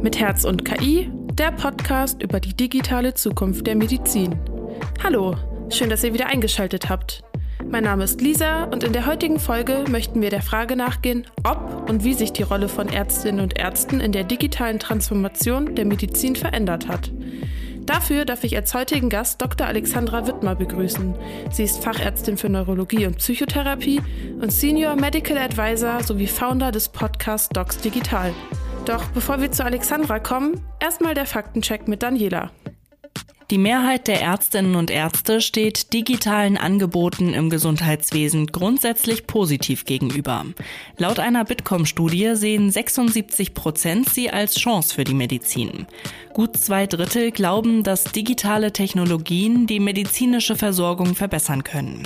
Mit Herz und KI, der Podcast über die digitale Zukunft der Medizin. Hallo, schön, dass ihr wieder eingeschaltet habt. Mein Name ist Lisa und in der heutigen Folge möchten wir der Frage nachgehen, ob und wie sich die Rolle von Ärztinnen und Ärzten in der digitalen Transformation der Medizin verändert hat. Dafür darf ich als heutigen Gast Dr. Alexandra Wittmer begrüßen. Sie ist Fachärztin für Neurologie und Psychotherapie und Senior Medical Advisor sowie Founder des Podcasts Docs Digital. Doch bevor wir zu Alexandra kommen, erstmal der Faktencheck mit Daniela. Die Mehrheit der Ärztinnen und Ärzte steht digitalen Angeboten im Gesundheitswesen grundsätzlich positiv gegenüber. Laut einer Bitkom-Studie sehen 76 Prozent sie als Chance für die Medizin. Gut zwei Drittel glauben, dass digitale Technologien die medizinische Versorgung verbessern können.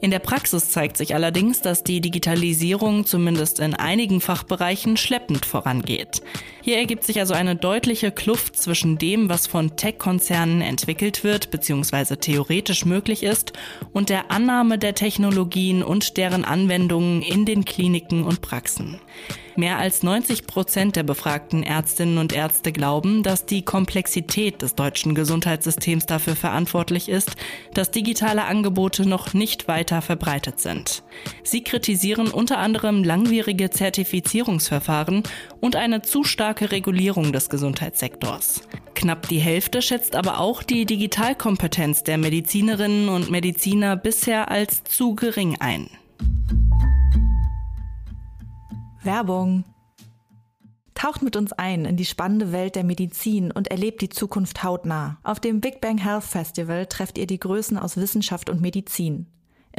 In der Praxis zeigt sich allerdings, dass die Digitalisierung zumindest in einigen Fachbereichen schleppend vorangeht. Hier ergibt sich also eine deutliche Kluft zwischen dem, was von Tech-Konzernen entwickelt wird bzw. theoretisch möglich ist, und der Annahme der Technologien und deren Anwendungen in den Kliniken und Praxen. Mehr als 90 Prozent der befragten Ärztinnen und Ärzte glauben, dass die Komplexität des deutschen Gesundheitssystems dafür verantwortlich ist, dass digitale Angebote noch nicht weiter verbreitet sind. Sie kritisieren unter anderem langwierige Zertifizierungsverfahren und eine zu starke Regulierung des Gesundheitssektors. Knapp die Hälfte schätzt aber auch die Digitalkompetenz der Medizinerinnen und Mediziner bisher als zu gering ein. Werbung. Taucht mit uns ein in die spannende Welt der Medizin und erlebt die Zukunft hautnah. Auf dem Big Bang Health Festival trefft ihr die Größen aus Wissenschaft und Medizin.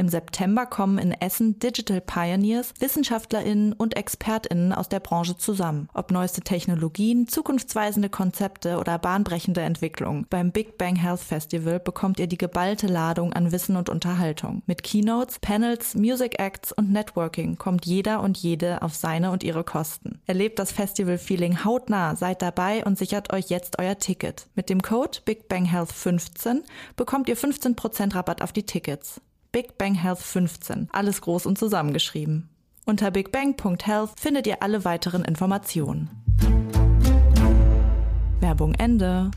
Im September kommen in Essen Digital Pioneers, WissenschaftlerInnen und ExpertInnen aus der Branche zusammen. Ob neueste Technologien, zukunftsweisende Konzepte oder bahnbrechende Entwicklungen. Beim Big Bang Health Festival bekommt ihr die geballte Ladung an Wissen und Unterhaltung. Mit Keynotes, Panels, Music Acts und Networking kommt jeder und jede auf seine und ihre Kosten. Erlebt das Festival-Feeling hautnah, seid dabei und sichert euch jetzt euer Ticket. Mit dem Code Big Bang Health 15 bekommt ihr 15% Rabatt auf die Tickets. Big Bang Health 15. Alles groß und zusammengeschrieben. Unter bigbang.health findet ihr alle weiteren Informationen. Werbung Ende.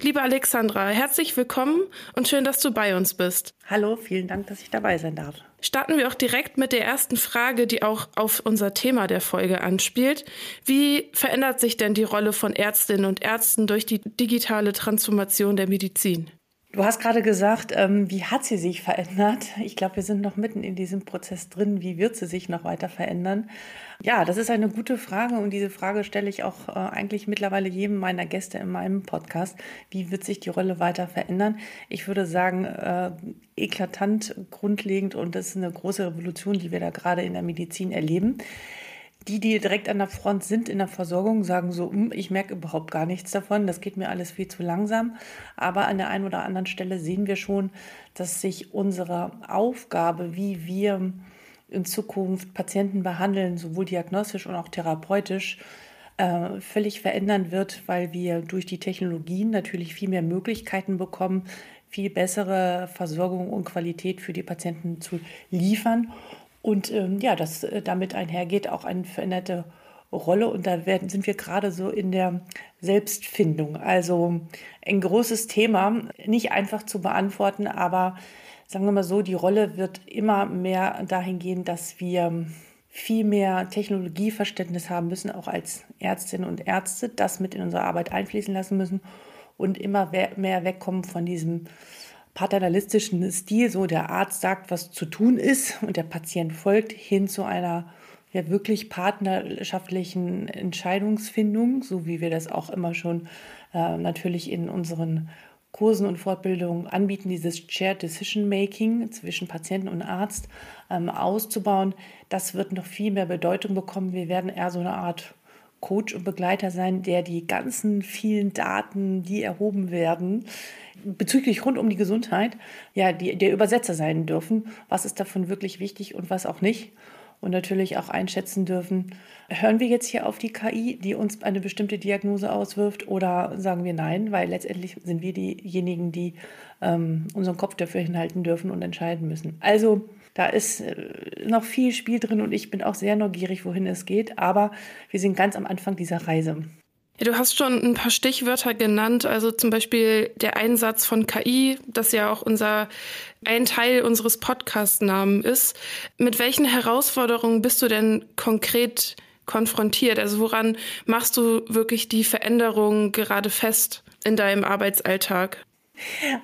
Liebe Alexandra, herzlich willkommen und schön, dass du bei uns bist. Hallo, vielen Dank, dass ich dabei sein darf. Starten wir auch direkt mit der ersten Frage, die auch auf unser Thema der Folge anspielt. Wie verändert sich denn die Rolle von Ärztinnen und Ärzten durch die digitale Transformation der Medizin? Du hast gerade gesagt, ähm, wie hat sie sich verändert? Ich glaube, wir sind noch mitten in diesem Prozess drin. Wie wird sie sich noch weiter verändern? Ja, das ist eine gute Frage und diese Frage stelle ich auch äh, eigentlich mittlerweile jedem meiner Gäste in meinem Podcast. Wie wird sich die Rolle weiter verändern? Ich würde sagen, äh, eklatant, grundlegend und das ist eine große Revolution, die wir da gerade in der Medizin erleben die, die direkt an der Front sind in der Versorgung, sagen so, hm, ich merke überhaupt gar nichts davon, das geht mir alles viel zu langsam. Aber an der einen oder anderen Stelle sehen wir schon, dass sich unsere Aufgabe, wie wir in Zukunft Patienten behandeln, sowohl diagnostisch und auch therapeutisch, äh, völlig verändern wird, weil wir durch die Technologien natürlich viel mehr Möglichkeiten bekommen, viel bessere Versorgung und Qualität für die Patienten zu liefern. Und ähm, ja, das äh, damit einhergeht auch eine veränderte Rolle. Und da werden, sind wir gerade so in der Selbstfindung. Also ein großes Thema, nicht einfach zu beantworten, aber sagen wir mal so, die Rolle wird immer mehr dahin gehen, dass wir viel mehr Technologieverständnis haben müssen, auch als Ärztinnen und Ärzte, das mit in unsere Arbeit einfließen lassen müssen und immer mehr wegkommen von diesem paternalistischen Stil, so der Arzt sagt, was zu tun ist und der Patient folgt, hin zu einer ja wirklich partnerschaftlichen Entscheidungsfindung, so wie wir das auch immer schon äh, natürlich in unseren Kursen und Fortbildungen anbieten, dieses Shared Decision Making zwischen Patienten und Arzt ähm, auszubauen. Das wird noch viel mehr Bedeutung bekommen. Wir werden eher so eine Art Coach und Begleiter sein, der die ganzen vielen Daten, die erhoben werden, bezüglich rund um die Gesundheit, ja, die, der Übersetzer sein dürfen. Was ist davon wirklich wichtig und was auch nicht? Und natürlich auch einschätzen dürfen, hören wir jetzt hier auf die KI, die uns eine bestimmte Diagnose auswirft, oder sagen wir nein, weil letztendlich sind wir diejenigen, die ähm, unseren Kopf dafür hinhalten dürfen und entscheiden müssen. Also da ist äh, noch viel Spiel drin und ich bin auch sehr neugierig, wohin es geht, aber wir sind ganz am Anfang dieser Reise. Ja, du hast schon ein paar Stichwörter genannt, also zum Beispiel der Einsatz von KI, das ja auch unser ein Teil unseres Podcast-Namen ist. Mit welchen Herausforderungen bist du denn konkret konfrontiert? Also woran machst du wirklich die Veränderung gerade fest in deinem Arbeitsalltag?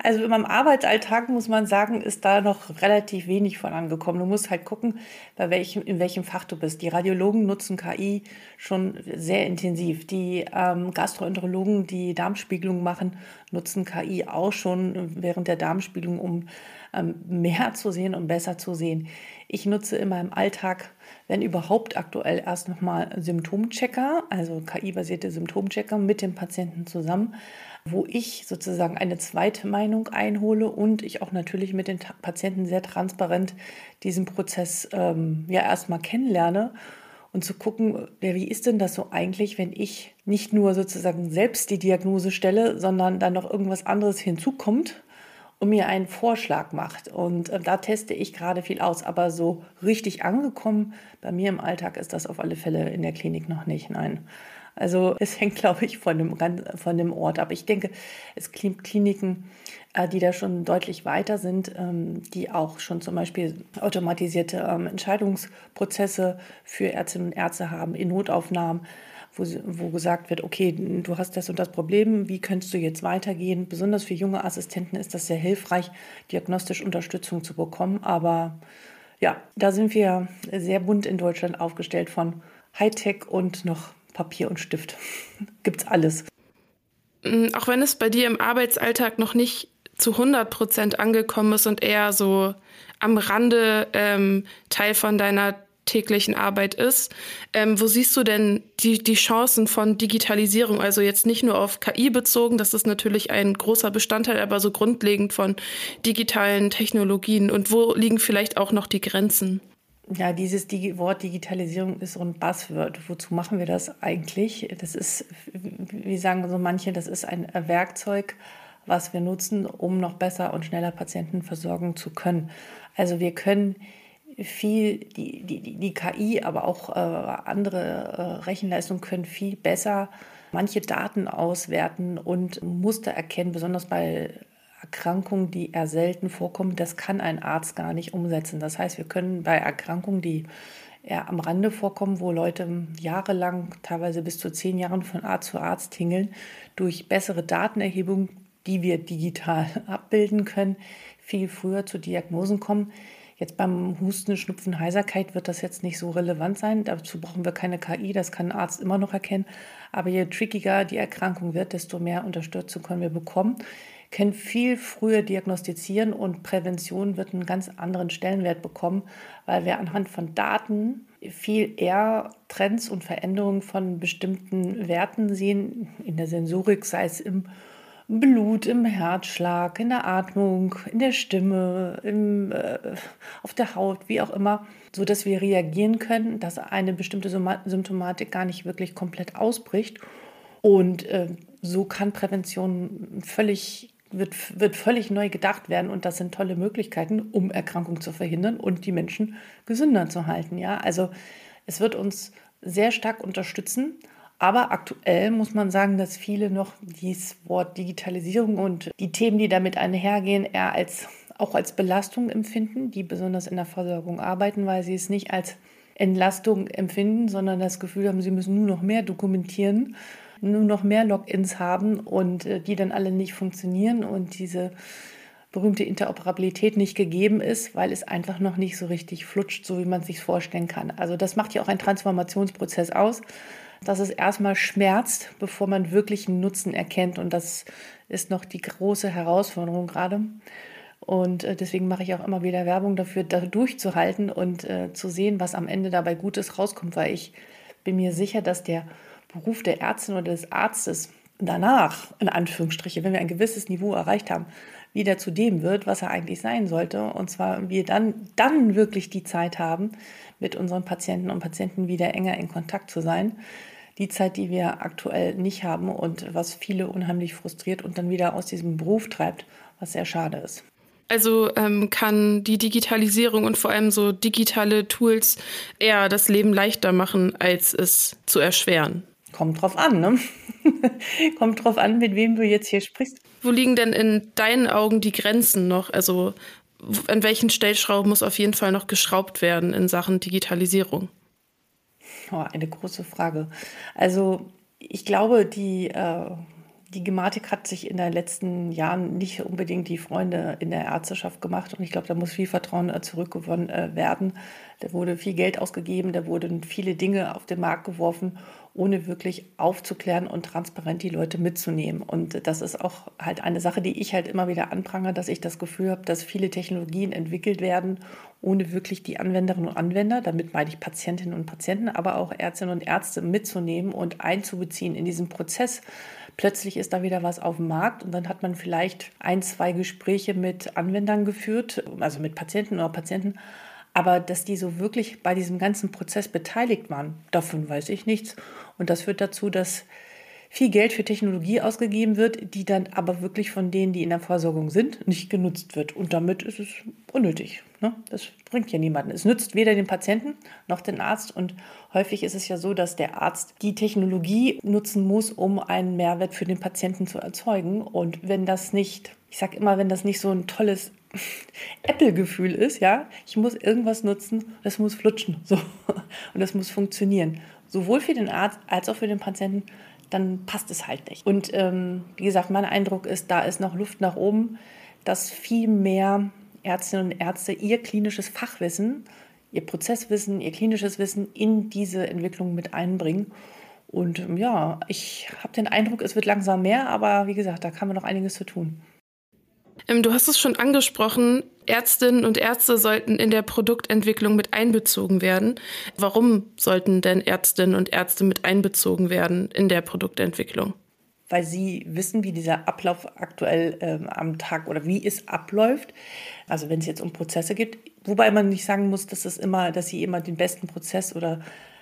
Also in meinem Arbeitsalltag muss man sagen, ist da noch relativ wenig von angekommen. Du musst halt gucken, bei welchem, in welchem Fach du bist. Die Radiologen nutzen KI schon sehr intensiv. Die ähm, Gastroenterologen, die Darmspiegelung machen, nutzen KI auch schon während der Darmspiegelung, um ähm, mehr zu sehen und besser zu sehen. Ich nutze in meinem Alltag, wenn überhaupt aktuell erst nochmal Symptomchecker, also KI-basierte Symptomchecker mit dem Patienten zusammen wo ich sozusagen eine zweite Meinung einhole und ich auch natürlich mit den Patienten sehr transparent diesen Prozess ähm, ja erstmal kennenlerne und zu gucken, ja, wie ist denn das so eigentlich, wenn ich nicht nur sozusagen selbst die Diagnose stelle, sondern dann noch irgendwas anderes hinzukommt und mir einen Vorschlag macht. Und äh, da teste ich gerade viel aus, aber so richtig angekommen bei mir im Alltag ist das auf alle Fälle in der Klinik noch nicht. Nein. Also es hängt, glaube ich, von dem, von dem Ort ab. Ich denke, es gibt Kliniken, äh, die da schon deutlich weiter sind, ähm, die auch schon zum Beispiel automatisierte ähm, Entscheidungsprozesse für Ärztinnen und Ärzte haben in Notaufnahmen. Wo, wo, gesagt wird, okay, du hast das und das Problem, wie könntest du jetzt weitergehen? Besonders für junge Assistenten ist das sehr hilfreich, diagnostisch Unterstützung zu bekommen. Aber ja, da sind wir sehr bunt in Deutschland aufgestellt von Hightech und noch Papier und Stift. Gibt's alles. Mm, auch wenn es bei dir im Arbeitsalltag noch nicht zu 100 Prozent angekommen ist und eher so am Rande ähm, Teil von deiner täglichen Arbeit ist. Ähm, wo siehst du denn die, die Chancen von Digitalisierung? Also jetzt nicht nur auf KI bezogen, das ist natürlich ein großer Bestandteil, aber so grundlegend von digitalen Technologien. Und wo liegen vielleicht auch noch die Grenzen? Ja, dieses Wort Digitalisierung ist so ein Buzzword. Wozu machen wir das eigentlich? Das ist, wie sagen so manche, das ist ein Werkzeug, was wir nutzen, um noch besser und schneller Patienten versorgen zu können. Also wir können viel, die, die, die KI, aber auch äh, andere äh, Rechenleistungen können viel besser manche Daten auswerten und Muster erkennen, besonders bei Erkrankungen, die eher selten vorkommen, das kann ein Arzt gar nicht umsetzen. Das heißt, wir können bei Erkrankungen, die eher am Rande vorkommen, wo Leute jahrelang, teilweise bis zu zehn Jahren von Arzt zu Arzt tingeln, durch bessere Datenerhebung, die wir digital abbilden können, viel früher zu Diagnosen kommen. Jetzt beim Husten, Schnupfen, Heiserkeit wird das jetzt nicht so relevant sein. Dazu brauchen wir keine KI, das kann ein Arzt immer noch erkennen. Aber je trickiger die Erkrankung wird, desto mehr Unterstützung können wir bekommen können viel früher diagnostizieren und Prävention wird einen ganz anderen Stellenwert bekommen, weil wir anhand von Daten viel eher Trends und Veränderungen von bestimmten Werten sehen, in der Sensorik, sei es im Blut, im Herzschlag, in der Atmung, in der Stimme, im, äh, auf der Haut, wie auch immer, so dass wir reagieren können, dass eine bestimmte Symptomatik gar nicht wirklich komplett ausbricht. Und äh, so kann Prävention völlig wird, wird völlig neu gedacht werden und das sind tolle Möglichkeiten, um Erkrankungen zu verhindern und die Menschen gesünder zu halten. Ja, also es wird uns sehr stark unterstützen. Aber aktuell muss man sagen, dass viele noch dieses Wort Digitalisierung und die Themen, die damit einhergehen, eher als auch als Belastung empfinden, die besonders in der Versorgung arbeiten, weil sie es nicht als Entlastung empfinden, sondern das Gefühl haben, sie müssen nur noch mehr dokumentieren nur noch mehr Logins haben und äh, die dann alle nicht funktionieren und diese berühmte Interoperabilität nicht gegeben ist, weil es einfach noch nicht so richtig flutscht, so wie man es sich vorstellen kann. Also das macht ja auch einen Transformationsprozess aus, dass es erstmal schmerzt, bevor man wirklich einen Nutzen erkennt. Und das ist noch die große Herausforderung gerade. Und äh, deswegen mache ich auch immer wieder Werbung dafür, da durchzuhalten und äh, zu sehen, was am Ende dabei Gutes rauskommt, weil ich bin mir sicher, dass der Beruf der Ärztin oder des Arztes danach, in Anführungsstriche, wenn wir ein gewisses Niveau erreicht haben, wieder zu dem wird, was er eigentlich sein sollte. Und zwar wir dann, dann wirklich die Zeit haben, mit unseren Patienten und Patienten wieder enger in Kontakt zu sein. Die Zeit, die wir aktuell nicht haben und was viele unheimlich frustriert und dann wieder aus diesem Beruf treibt, was sehr schade ist. Also ähm, kann die Digitalisierung und vor allem so digitale Tools eher das Leben leichter machen, als es zu erschweren. Kommt drauf an, ne? Kommt drauf an, mit wem du jetzt hier sprichst. Wo liegen denn in deinen Augen die Grenzen noch? Also an welchen Stellschrauben muss auf jeden Fall noch geschraubt werden in Sachen Digitalisierung? Oh, eine große Frage. Also ich glaube, die, äh, die Gematik hat sich in den letzten Jahren nicht unbedingt die Freunde in der Ärzteschaft gemacht. Und ich glaube, da muss viel Vertrauen äh, zurückgewonnen äh, werden. Da wurde viel Geld ausgegeben, da wurden viele Dinge auf den Markt geworfen ohne wirklich aufzuklären und transparent die Leute mitzunehmen. Und das ist auch halt eine Sache, die ich halt immer wieder anprangere, dass ich das Gefühl habe, dass viele Technologien entwickelt werden, ohne wirklich die Anwenderinnen und Anwender, damit meine ich Patientinnen und Patienten, aber auch Ärztinnen und Ärzte mitzunehmen und einzubeziehen in diesen Prozess. Plötzlich ist da wieder was auf dem Markt und dann hat man vielleicht ein, zwei Gespräche mit Anwendern geführt, also mit Patienten oder Patienten aber dass die so wirklich bei diesem ganzen Prozess beteiligt waren, davon weiß ich nichts. Und das führt dazu, dass viel Geld für Technologie ausgegeben wird, die dann aber wirklich von denen, die in der Versorgung sind, nicht genutzt wird. Und damit ist es unnötig. Ne? Das bringt ja niemanden. Es nützt weder den Patienten noch den Arzt. Und häufig ist es ja so, dass der Arzt die Technologie nutzen muss, um einen Mehrwert für den Patienten zu erzeugen. Und wenn das nicht, ich sage immer, wenn das nicht so ein tolles Apple-Gefühl ist, ja, ich muss irgendwas nutzen, das muss flutschen, so und das muss funktionieren, sowohl für den Arzt als auch für den Patienten, dann passt es halt nicht. Und ähm, wie gesagt, mein Eindruck ist, da ist noch Luft nach oben, dass viel mehr Ärztinnen und Ärzte ihr klinisches Fachwissen, ihr Prozesswissen, ihr klinisches Wissen in diese Entwicklung mit einbringen. Und ähm, ja, ich habe den Eindruck, es wird langsam mehr, aber wie gesagt, da kann man noch einiges zu tun. Ähm, du hast es schon angesprochen, Ärztinnen und Ärzte sollten in der Produktentwicklung mit einbezogen werden. Warum sollten denn Ärztinnen und Ärzte mit einbezogen werden in der Produktentwicklung? Weil sie wissen, wie dieser Ablauf aktuell ähm, am Tag oder wie es abläuft. Also wenn es jetzt um Prozesse geht, wobei man nicht sagen muss, dass es immer, dass sie immer den besten Prozess oder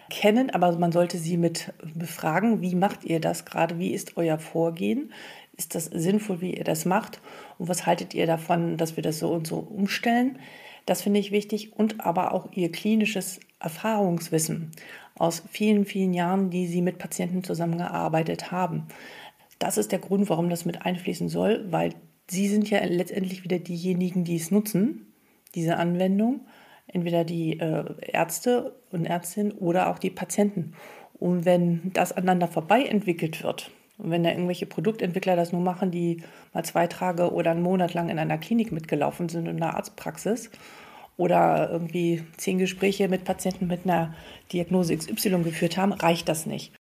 kennen, aber man sollte sie mit befragen, wie macht ihr das gerade, wie ist euer Vorgehen, ist das sinnvoll, wie ihr das macht und was haltet ihr davon, dass wir das so und so umstellen. Das finde ich wichtig und aber auch ihr klinisches Erfahrungswissen aus vielen, vielen Jahren, die sie mit Patienten zusammengearbeitet haben. Das ist der Grund, warum das mit einfließen soll, weil sie sind ja letztendlich wieder diejenigen, die es nutzen, diese Anwendung, entweder die äh, Ärzte und Ärztinnen oder auch die Patienten. Und wenn das aneinander vorbei entwickelt wird, und wenn da irgendwelche Produktentwickler das nur machen, die mal zwei Tage oder einen Monat lang in einer Klinik mitgelaufen sind, in einer Arztpraxis, oder irgendwie zehn Gespräche mit Patienten mit einer Diagnose XY geführt haben, reicht das nicht.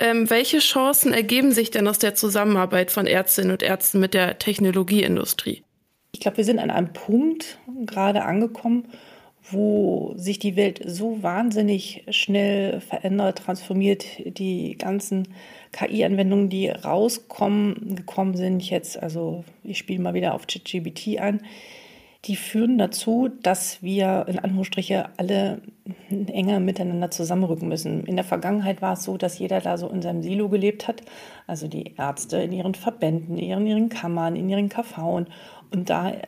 Ähm, welche Chancen ergeben sich denn aus der Zusammenarbeit von Ärztinnen und Ärzten mit der Technologieindustrie? Ich glaube, wir sind an einem Punkt gerade angekommen, wo sich die Welt so wahnsinnig schnell verändert, transformiert, die ganzen KI-Anwendungen, die rauskommen, gekommen sind jetzt, also ich spiele mal wieder auf ChatGBT an, die führen dazu, dass wir in Anführungsstriche alle enger miteinander zusammenrücken müssen. In der Vergangenheit war es so, dass jeder da so in seinem Silo gelebt hat, also die Ärzte in ihren Verbänden, in ihren, ihren Kammern, in ihren KV und da äh,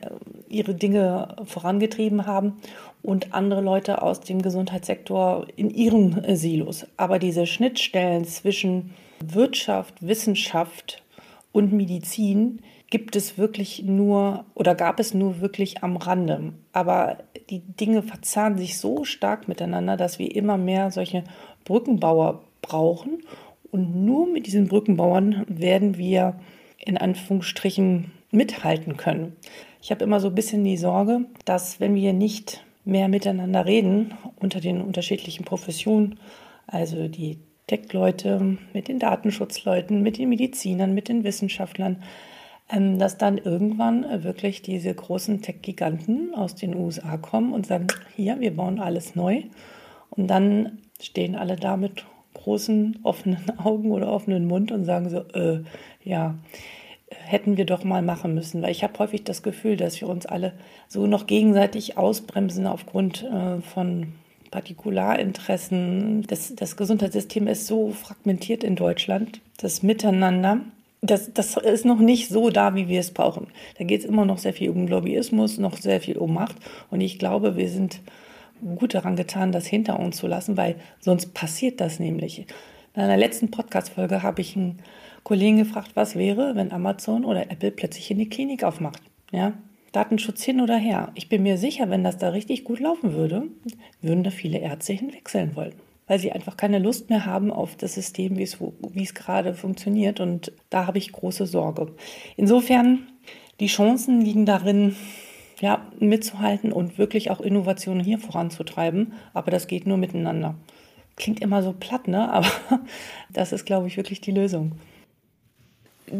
ihre Dinge vorangetrieben haben und andere Leute aus dem Gesundheitssektor in ihren äh, Silos. Aber diese Schnittstellen zwischen Wirtschaft, Wissenschaft und Medizin gibt es wirklich nur oder gab es nur wirklich am Rande. Aber die Dinge verzahnen sich so stark miteinander, dass wir immer mehr solche Brückenbauer brauchen. Und nur mit diesen Brückenbauern werden wir in Anführungsstrichen mithalten können. Ich habe immer so ein bisschen die Sorge, dass wenn wir nicht mehr miteinander reden unter den unterschiedlichen Professionen, also die Tech-Leute mit den Datenschutzleuten, mit den Medizinern, mit den Wissenschaftlern, dass dann irgendwann wirklich diese großen Tech-Giganten aus den USA kommen und sagen, hier, wir bauen alles neu. Und dann stehen alle da mit großen offenen Augen oder offenen Mund und sagen so, äh, ja, hätten wir doch mal machen müssen, weil ich habe häufig das Gefühl, dass wir uns alle so noch gegenseitig ausbremsen aufgrund äh, von Partikularinteressen. Das, das Gesundheitssystem ist so fragmentiert in Deutschland, das Miteinander. Das, das ist noch nicht so da, wie wir es brauchen. Da geht es immer noch sehr viel um Lobbyismus, noch sehr viel um Macht. Und ich glaube, wir sind gut daran getan, das hinter uns zu lassen, weil sonst passiert das nämlich In einer letzten Podcast-Folge habe ich einen Kollegen gefragt, was wäre, wenn Amazon oder Apple plötzlich eine Klinik aufmacht. Ja, Datenschutz hin oder her. Ich bin mir sicher, wenn das da richtig gut laufen würde, würden da viele Ärzte hinwechseln wollen. Weil sie einfach keine Lust mehr haben auf das System, wie es, gerade funktioniert. Und da habe ich große Sorge. Insofern, die Chancen liegen darin, ja, mitzuhalten und wirklich auch Innovationen hier voranzutreiben. Aber das geht nur miteinander. Klingt immer so platt, ne? Aber das ist, glaube ich, wirklich die Lösung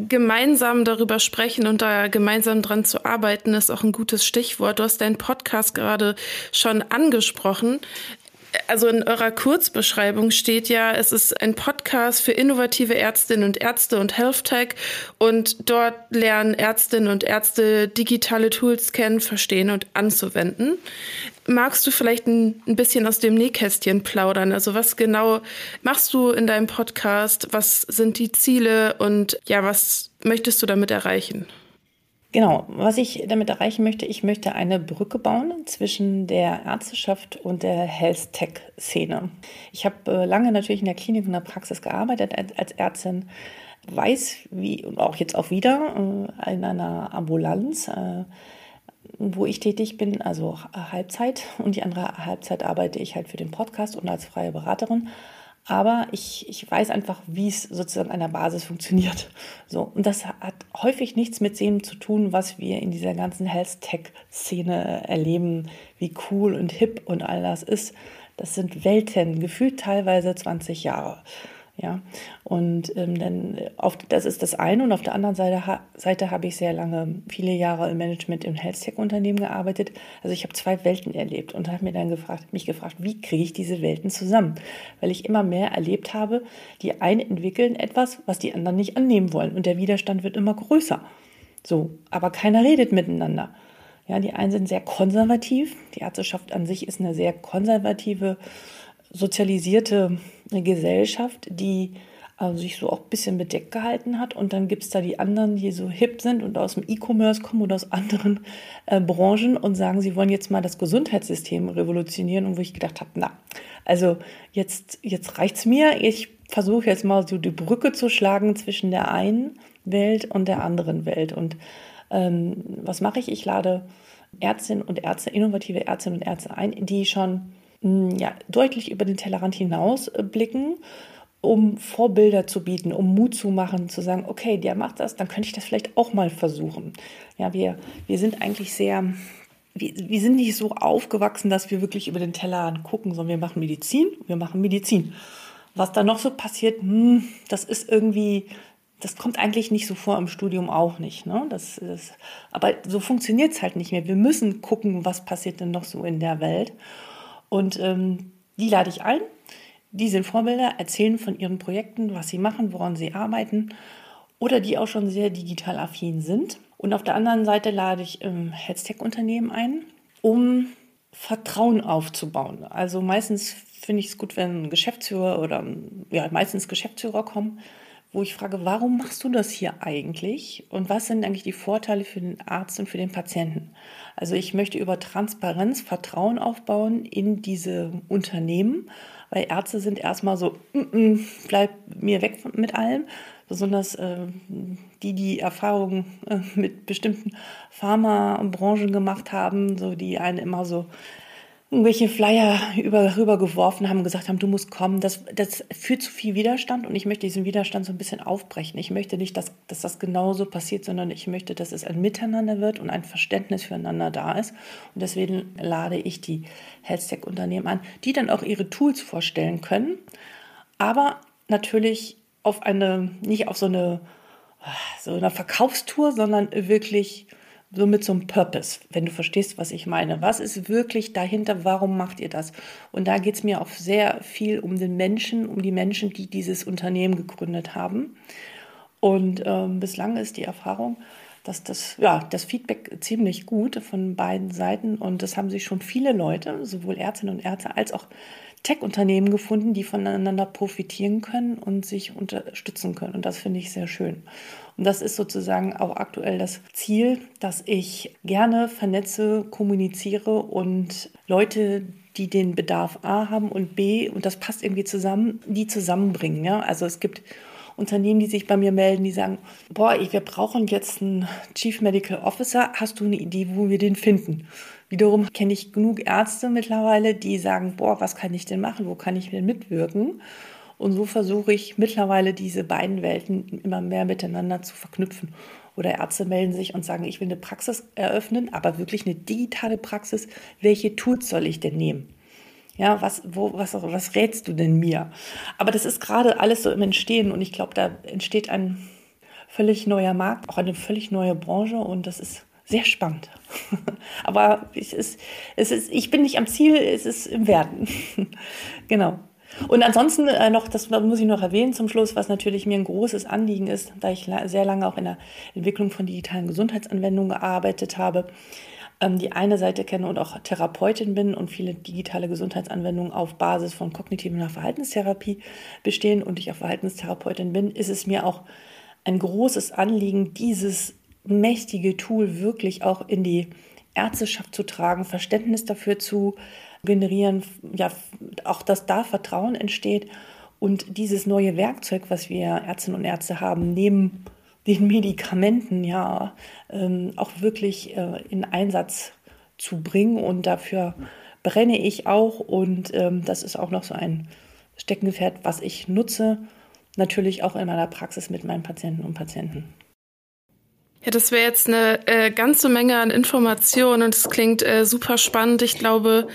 gemeinsam darüber sprechen und da gemeinsam dran zu arbeiten, ist auch ein gutes Stichwort. Du hast deinen Podcast gerade schon angesprochen also in eurer Kurzbeschreibung steht ja, es ist ein Podcast für innovative Ärztinnen und Ärzte und Health Tech und dort lernen Ärztinnen und Ärzte digitale Tools kennen, verstehen und anzuwenden. Magst du vielleicht ein, ein bisschen aus dem Nähkästchen plaudern? Also was genau machst du in deinem Podcast? Was sind die Ziele und ja, was möchtest du damit erreichen? Genau, was ich damit erreichen möchte, ich möchte eine Brücke bauen zwischen der Ärzteschaft und der Health Tech-Szene. Ich habe äh, lange natürlich in der Klinik und der Praxis gearbeitet als Ärztin, weiß, wie und auch jetzt auch wieder äh, in einer Ambulanz, äh, wo ich tätig bin, also Halbzeit und die andere Halbzeit arbeite ich halt für den Podcast und als freie Beraterin. Aber ich, ich weiß einfach, wie es sozusagen an der Basis funktioniert. So, und das hat häufig nichts mit dem zu tun, was wir in dieser ganzen Health-Tech-Szene erleben, wie cool und hip und all das ist. Das sind Welten, gefühlt teilweise 20 Jahre. Ja, und ähm, dann auf, das ist das eine. Und auf der anderen Seite, ha, Seite habe ich sehr lange, viele Jahre im Management im Health-Tech-Unternehmen gearbeitet. Also ich habe zwei Welten erlebt und habe mir dann gefragt, mich gefragt, wie kriege ich diese Welten zusammen? Weil ich immer mehr erlebt habe, die einen entwickeln etwas, was die anderen nicht annehmen wollen. Und der Widerstand wird immer größer. So, aber keiner redet miteinander. Ja, die einen sind sehr konservativ. Die Ärzteschaft an sich ist eine sehr konservative sozialisierte Gesellschaft, die also sich so auch ein bisschen bedeckt gehalten hat. Und dann gibt es da die anderen, die so hip sind und aus dem E-Commerce kommen oder aus anderen äh, Branchen und sagen, sie wollen jetzt mal das Gesundheitssystem revolutionieren. Und wo ich gedacht habe, na, also jetzt, jetzt es mir. Ich versuche jetzt mal so die Brücke zu schlagen zwischen der einen Welt und der anderen Welt. Und ähm, was mache ich? Ich lade Ärztinnen und Ärzte, innovative Ärztinnen und Ärzte ein, die schon ja, deutlich über den Tellerrand hinaus äh, blicken, um Vorbilder zu bieten, um Mut zu machen, zu sagen, okay, der macht das, dann könnte ich das vielleicht auch mal versuchen. Ja, wir, wir sind eigentlich sehr, wir, wir sind nicht so aufgewachsen, dass wir wirklich über den Tellerrand gucken, sondern wir machen Medizin, wir machen Medizin. Was da noch so passiert, hm, das ist irgendwie, das kommt eigentlich nicht so vor im Studium auch nicht. Ne? Das, das, aber so funktioniert es halt nicht mehr. Wir müssen gucken, was passiert denn noch so in der Welt. Und ähm, die lade ich ein. Die sind Vorbilder, erzählen von ihren Projekten, was sie machen, woran sie arbeiten oder die auch schon sehr digital affin sind. Und auf der anderen Seite lade ich ähm, Health-Tech-Unternehmen ein, um Vertrauen aufzubauen. Also meistens finde ich es gut, wenn Geschäftsführer oder ja, meistens Geschäftsführer kommen, wo ich frage, warum machst du das hier eigentlich und was sind eigentlich die Vorteile für den Arzt und für den Patienten? Also ich möchte über Transparenz Vertrauen aufbauen in diese Unternehmen, weil Ärzte sind erstmal so, mm -mm, bleib mir weg mit allem, besonders äh, die, die Erfahrungen äh, mit bestimmten Pharmabranchen gemacht haben, so die einen immer so irgendwelche Flyer über, rübergeworfen haben, gesagt haben, du musst kommen. Das, das führt zu viel Widerstand und ich möchte diesen Widerstand so ein bisschen aufbrechen. Ich möchte nicht, dass, dass das genauso passiert, sondern ich möchte, dass es ein Miteinander wird und ein Verständnis füreinander da ist. Und deswegen lade ich die Health-Tech-Unternehmen an, die dann auch ihre Tools vorstellen können, aber natürlich auf eine, nicht auf so eine, so eine Verkaufstour, sondern wirklich so mit so einem Purpose, wenn du verstehst, was ich meine. Was ist wirklich dahinter? Warum macht ihr das? Und da geht es mir auch sehr viel um den Menschen, um die Menschen, die dieses Unternehmen gegründet haben. Und ähm, bislang ist die Erfahrung, dass das, ja, das Feedback ziemlich gut von beiden Seiten und das haben sich schon viele Leute, sowohl Ärztinnen und Ärzte als auch Tech-Unternehmen gefunden, die voneinander profitieren können und sich unterstützen können. Und das finde ich sehr schön. Und das ist sozusagen auch aktuell das Ziel, dass ich gerne vernetze, kommuniziere und Leute, die den Bedarf A haben und B, und das passt irgendwie zusammen, die zusammenbringen. Ja? Also es gibt Unternehmen, die sich bei mir melden, die sagen, boah, wir brauchen jetzt einen Chief Medical Officer. Hast du eine Idee, wo wir den finden? Wiederum kenne ich genug Ärzte mittlerweile, die sagen, boah, was kann ich denn machen? Wo kann ich denn mitwirken? Und so versuche ich mittlerweile diese beiden Welten immer mehr miteinander zu verknüpfen. Oder Ärzte melden sich und sagen, ich will eine Praxis eröffnen, aber wirklich eine digitale Praxis. Welche Tools soll ich denn nehmen? Ja, was, wo, was, was rätst du denn mir? Aber das ist gerade alles so im Entstehen und ich glaube, da entsteht ein völlig neuer Markt, auch eine völlig neue Branche und das ist sehr spannend. Aber es ist, es ist, ich bin nicht am Ziel, es ist im Werden. genau. Und ansonsten äh, noch, das muss ich noch erwähnen zum Schluss, was natürlich mir ein großes Anliegen ist, da ich sehr lange auch in der Entwicklung von digitalen Gesundheitsanwendungen gearbeitet habe, die eine Seite kenne und auch Therapeutin bin und viele digitale Gesundheitsanwendungen auf Basis von kognitiver Verhaltenstherapie bestehen und ich auch Verhaltenstherapeutin bin, ist es mir auch ein großes Anliegen, dieses mächtige Tool wirklich auch in die Ärzteschaft zu tragen, Verständnis dafür zu generieren, ja, auch dass da Vertrauen entsteht und dieses neue Werkzeug, was wir Ärztinnen und Ärzte haben, neben den Medikamenten ja ähm, auch wirklich äh, in Einsatz zu bringen. Und dafür brenne ich auch. Und ähm, das ist auch noch so ein Steckenpferd, was ich nutze. Natürlich auch in meiner Praxis mit meinen Patienten und Patienten. Ja, das wäre jetzt eine äh, ganze Menge an Informationen und es klingt äh, super spannend. Ich glaube,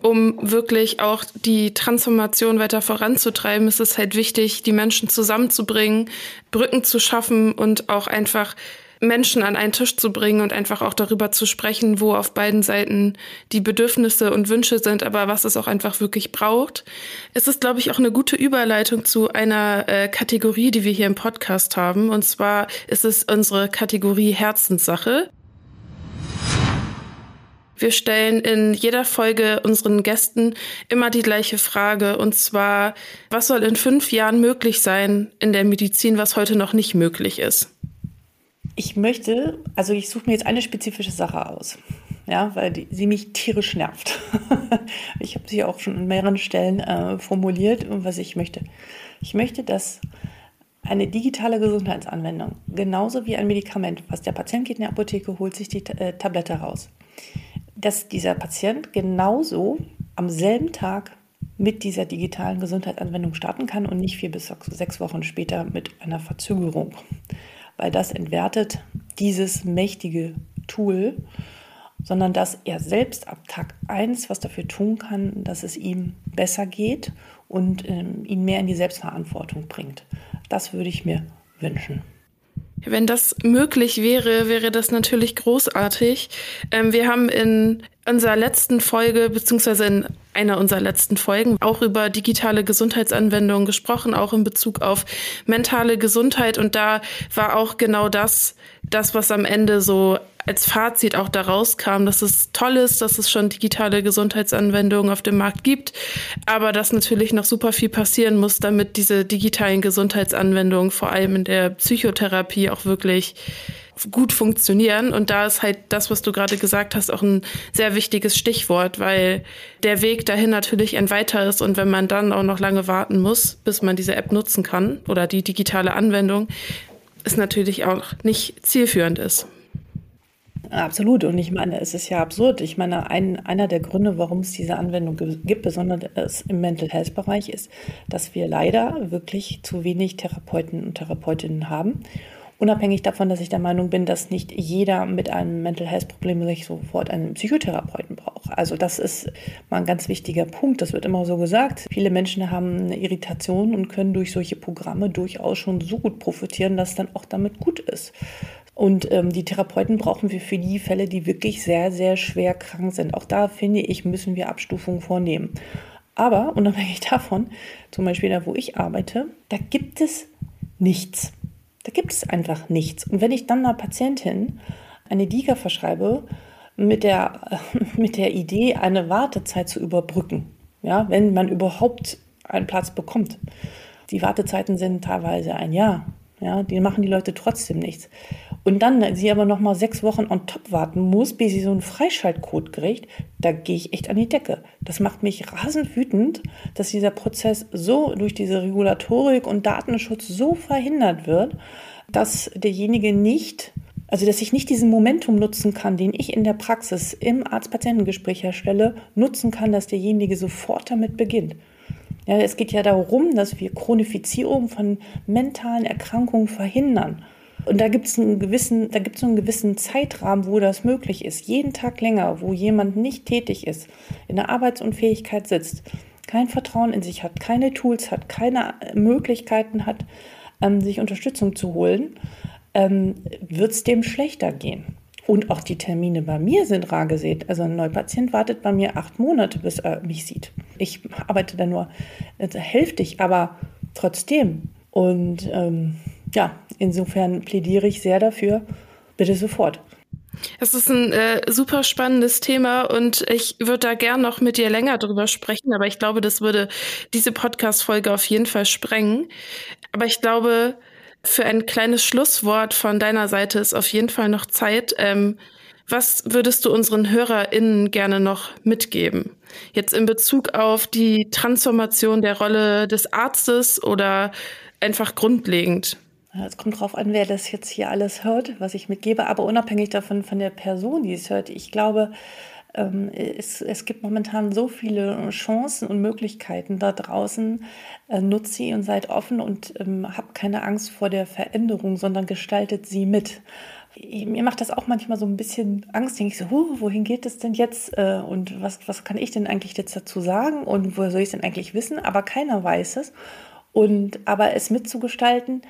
um wirklich auch die Transformation weiter voranzutreiben, ist es halt wichtig, die Menschen zusammenzubringen, Brücken zu schaffen und auch einfach Menschen an einen Tisch zu bringen und einfach auch darüber zu sprechen, wo auf beiden Seiten die Bedürfnisse und Wünsche sind, aber was es auch einfach wirklich braucht. Es ist, glaube ich, auch eine gute Überleitung zu einer äh, Kategorie, die wir hier im Podcast haben. Und zwar ist es unsere Kategorie Herzenssache. Wir stellen in jeder Folge unseren Gästen immer die gleiche Frage, und zwar, was soll in fünf Jahren möglich sein in der Medizin, was heute noch nicht möglich ist? Ich möchte, also ich suche mir jetzt eine spezifische Sache aus, ja, weil die, sie mich tierisch nervt. ich habe sie auch schon an mehreren Stellen äh, formuliert, was ich möchte. Ich möchte, dass eine digitale Gesundheitsanwendung, genauso wie ein Medikament, was der Patient geht in der Apotheke, holt sich die äh, Tablette raus, dass dieser Patient genauso am selben Tag mit dieser digitalen Gesundheitsanwendung starten kann und nicht vier bis sechs Wochen später mit einer Verzögerung weil das entwertet dieses mächtige Tool, sondern dass er selbst ab Tag 1 was dafür tun kann, dass es ihm besser geht und ähm, ihn mehr in die Selbstverantwortung bringt. Das würde ich mir wünschen. Wenn das möglich wäre, wäre das natürlich großartig. Ähm, wir haben in unserer letzten Folge, beziehungsweise in einer unserer letzten Folgen, auch über digitale Gesundheitsanwendungen gesprochen, auch in Bezug auf mentale Gesundheit. Und da war auch genau das, das, was am Ende so als Fazit auch daraus kam, dass es toll ist, dass es schon digitale Gesundheitsanwendungen auf dem Markt gibt, aber dass natürlich noch super viel passieren muss, damit diese digitalen Gesundheitsanwendungen vor allem in der Psychotherapie auch wirklich gut funktionieren. Und da ist halt das, was du gerade gesagt hast, auch ein sehr wichtiges Stichwort, weil der Weg dahin natürlich ein weiter ist. Und wenn man dann auch noch lange warten muss, bis man diese App nutzen kann oder die digitale Anwendung, ist natürlich auch nicht zielführend ist. Absolut. Und ich meine, es ist ja absurd. Ich meine, ein, einer der Gründe, warum es diese Anwendung gibt, besonders im Mental Health Bereich, ist, dass wir leider wirklich zu wenig Therapeuten und Therapeutinnen haben. Unabhängig davon, dass ich der Meinung bin, dass nicht jeder mit einem Mental Health Problem sich sofort einen Psychotherapeuten braucht. Also das ist mal ein ganz wichtiger Punkt. Das wird immer so gesagt. Viele Menschen haben eine Irritation und können durch solche Programme durchaus schon so gut profitieren, dass dann auch damit gut ist. Und ähm, die Therapeuten brauchen wir für die Fälle, die wirklich sehr, sehr schwer krank sind. Auch da finde ich, müssen wir Abstufungen vornehmen. Aber unabhängig davon, zum Beispiel da, wo ich arbeite, da gibt es nichts. Da gibt es einfach nichts. Und wenn ich dann einer Patientin eine Diga verschreibe, mit der, mit der Idee, eine Wartezeit zu überbrücken, ja, wenn man überhaupt einen Platz bekommt. Die Wartezeiten sind teilweise ein Jahr. Ja, die machen die Leute trotzdem nichts. Und dann sie aber noch mal sechs Wochen on top warten muss, bis sie so einen Freischaltcode kriegt, da gehe ich echt an die Decke. Das macht mich rasend wütend, dass dieser Prozess so durch diese Regulatorik und Datenschutz so verhindert wird, dass derjenige nicht, also dass ich nicht diesen Momentum nutzen kann, den ich in der Praxis im Arzt-Patientengespräch herstelle, nutzen kann, dass derjenige sofort damit beginnt. Ja, es geht ja darum, dass wir Chronifizierung von mentalen Erkrankungen verhindern. Und da gibt es einen gewissen, da gibt es einen gewissen Zeitrahmen, wo das möglich ist. Jeden Tag länger, wo jemand nicht tätig ist, in der Arbeitsunfähigkeit sitzt, kein Vertrauen in sich hat, keine Tools hat, keine Möglichkeiten hat, ähm, sich Unterstützung zu holen, ähm, wird es dem schlechter gehen. Und auch die Termine bei mir sind rar gesät. Also ein Neupatient wartet bei mir acht Monate, bis er mich sieht. Ich arbeite da nur äh, hälftig, aber trotzdem. Und ähm, ja, insofern plädiere ich sehr dafür, bitte sofort. Es ist ein äh, super spannendes Thema und ich würde da gern noch mit dir länger drüber sprechen, aber ich glaube, das würde diese Podcast-Folge auf jeden Fall sprengen. Aber ich glaube, für ein kleines Schlusswort von deiner Seite ist auf jeden Fall noch Zeit. Ähm, was würdest du unseren HörerInnen gerne noch mitgeben? Jetzt in Bezug auf die Transformation der Rolle des Arztes oder einfach grundlegend? Es kommt darauf an, wer das jetzt hier alles hört, was ich mitgebe, aber unabhängig davon von der Person, die es hört. Ich glaube, ähm, es, es gibt momentan so viele Chancen und Möglichkeiten da draußen. Äh, nutzt sie und seid offen und ähm, habt keine Angst vor der Veränderung, sondern gestaltet sie mit. Mir macht das auch manchmal so ein bisschen Angst. Denke ich so, huh, wohin geht es denn jetzt? Äh, und was, was kann ich denn eigentlich jetzt dazu sagen? Und woher soll ich es denn eigentlich wissen? Aber keiner weiß es. Und aber es mitzugestalten,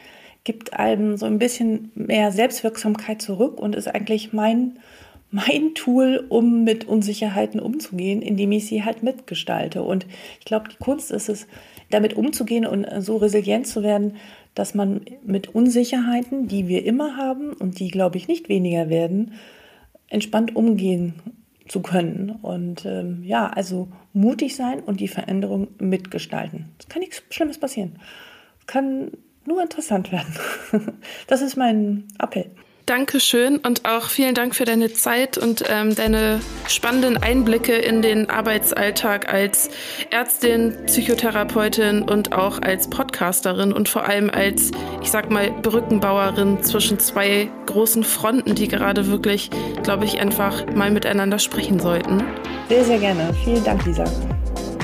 gibt einem so ein bisschen mehr Selbstwirksamkeit zurück und ist eigentlich mein, mein Tool, um mit Unsicherheiten umzugehen, indem ich sie halt mitgestalte. Und ich glaube, die Kunst ist es, damit umzugehen und so resilient zu werden, dass man mit Unsicherheiten, die wir immer haben und die, glaube ich, nicht weniger werden, entspannt umgehen zu können. Und ähm, ja, also mutig sein und die Veränderung mitgestalten. Es kann nichts Schlimmes passieren. Es kann nur interessant werden. Das ist mein Appell. Dankeschön und auch vielen Dank für deine Zeit und ähm, deine spannenden Einblicke in den Arbeitsalltag als Ärztin, Psychotherapeutin und auch als Podcasterin und vor allem als, ich sag mal, Brückenbauerin zwischen zwei großen Fronten, die gerade wirklich, glaube ich, einfach mal miteinander sprechen sollten. Sehr, sehr gerne. Vielen Dank, Lisa.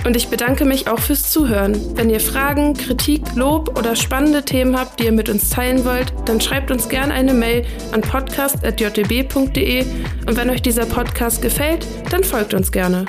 Und ich bedanke mich auch fürs Zuhören. Wenn ihr Fragen, Kritik, Lob oder spannende Themen habt, die ihr mit uns teilen wollt, dann schreibt uns gerne eine Mail an podcast.jtb.de und wenn euch dieser Podcast gefällt, dann folgt uns gerne.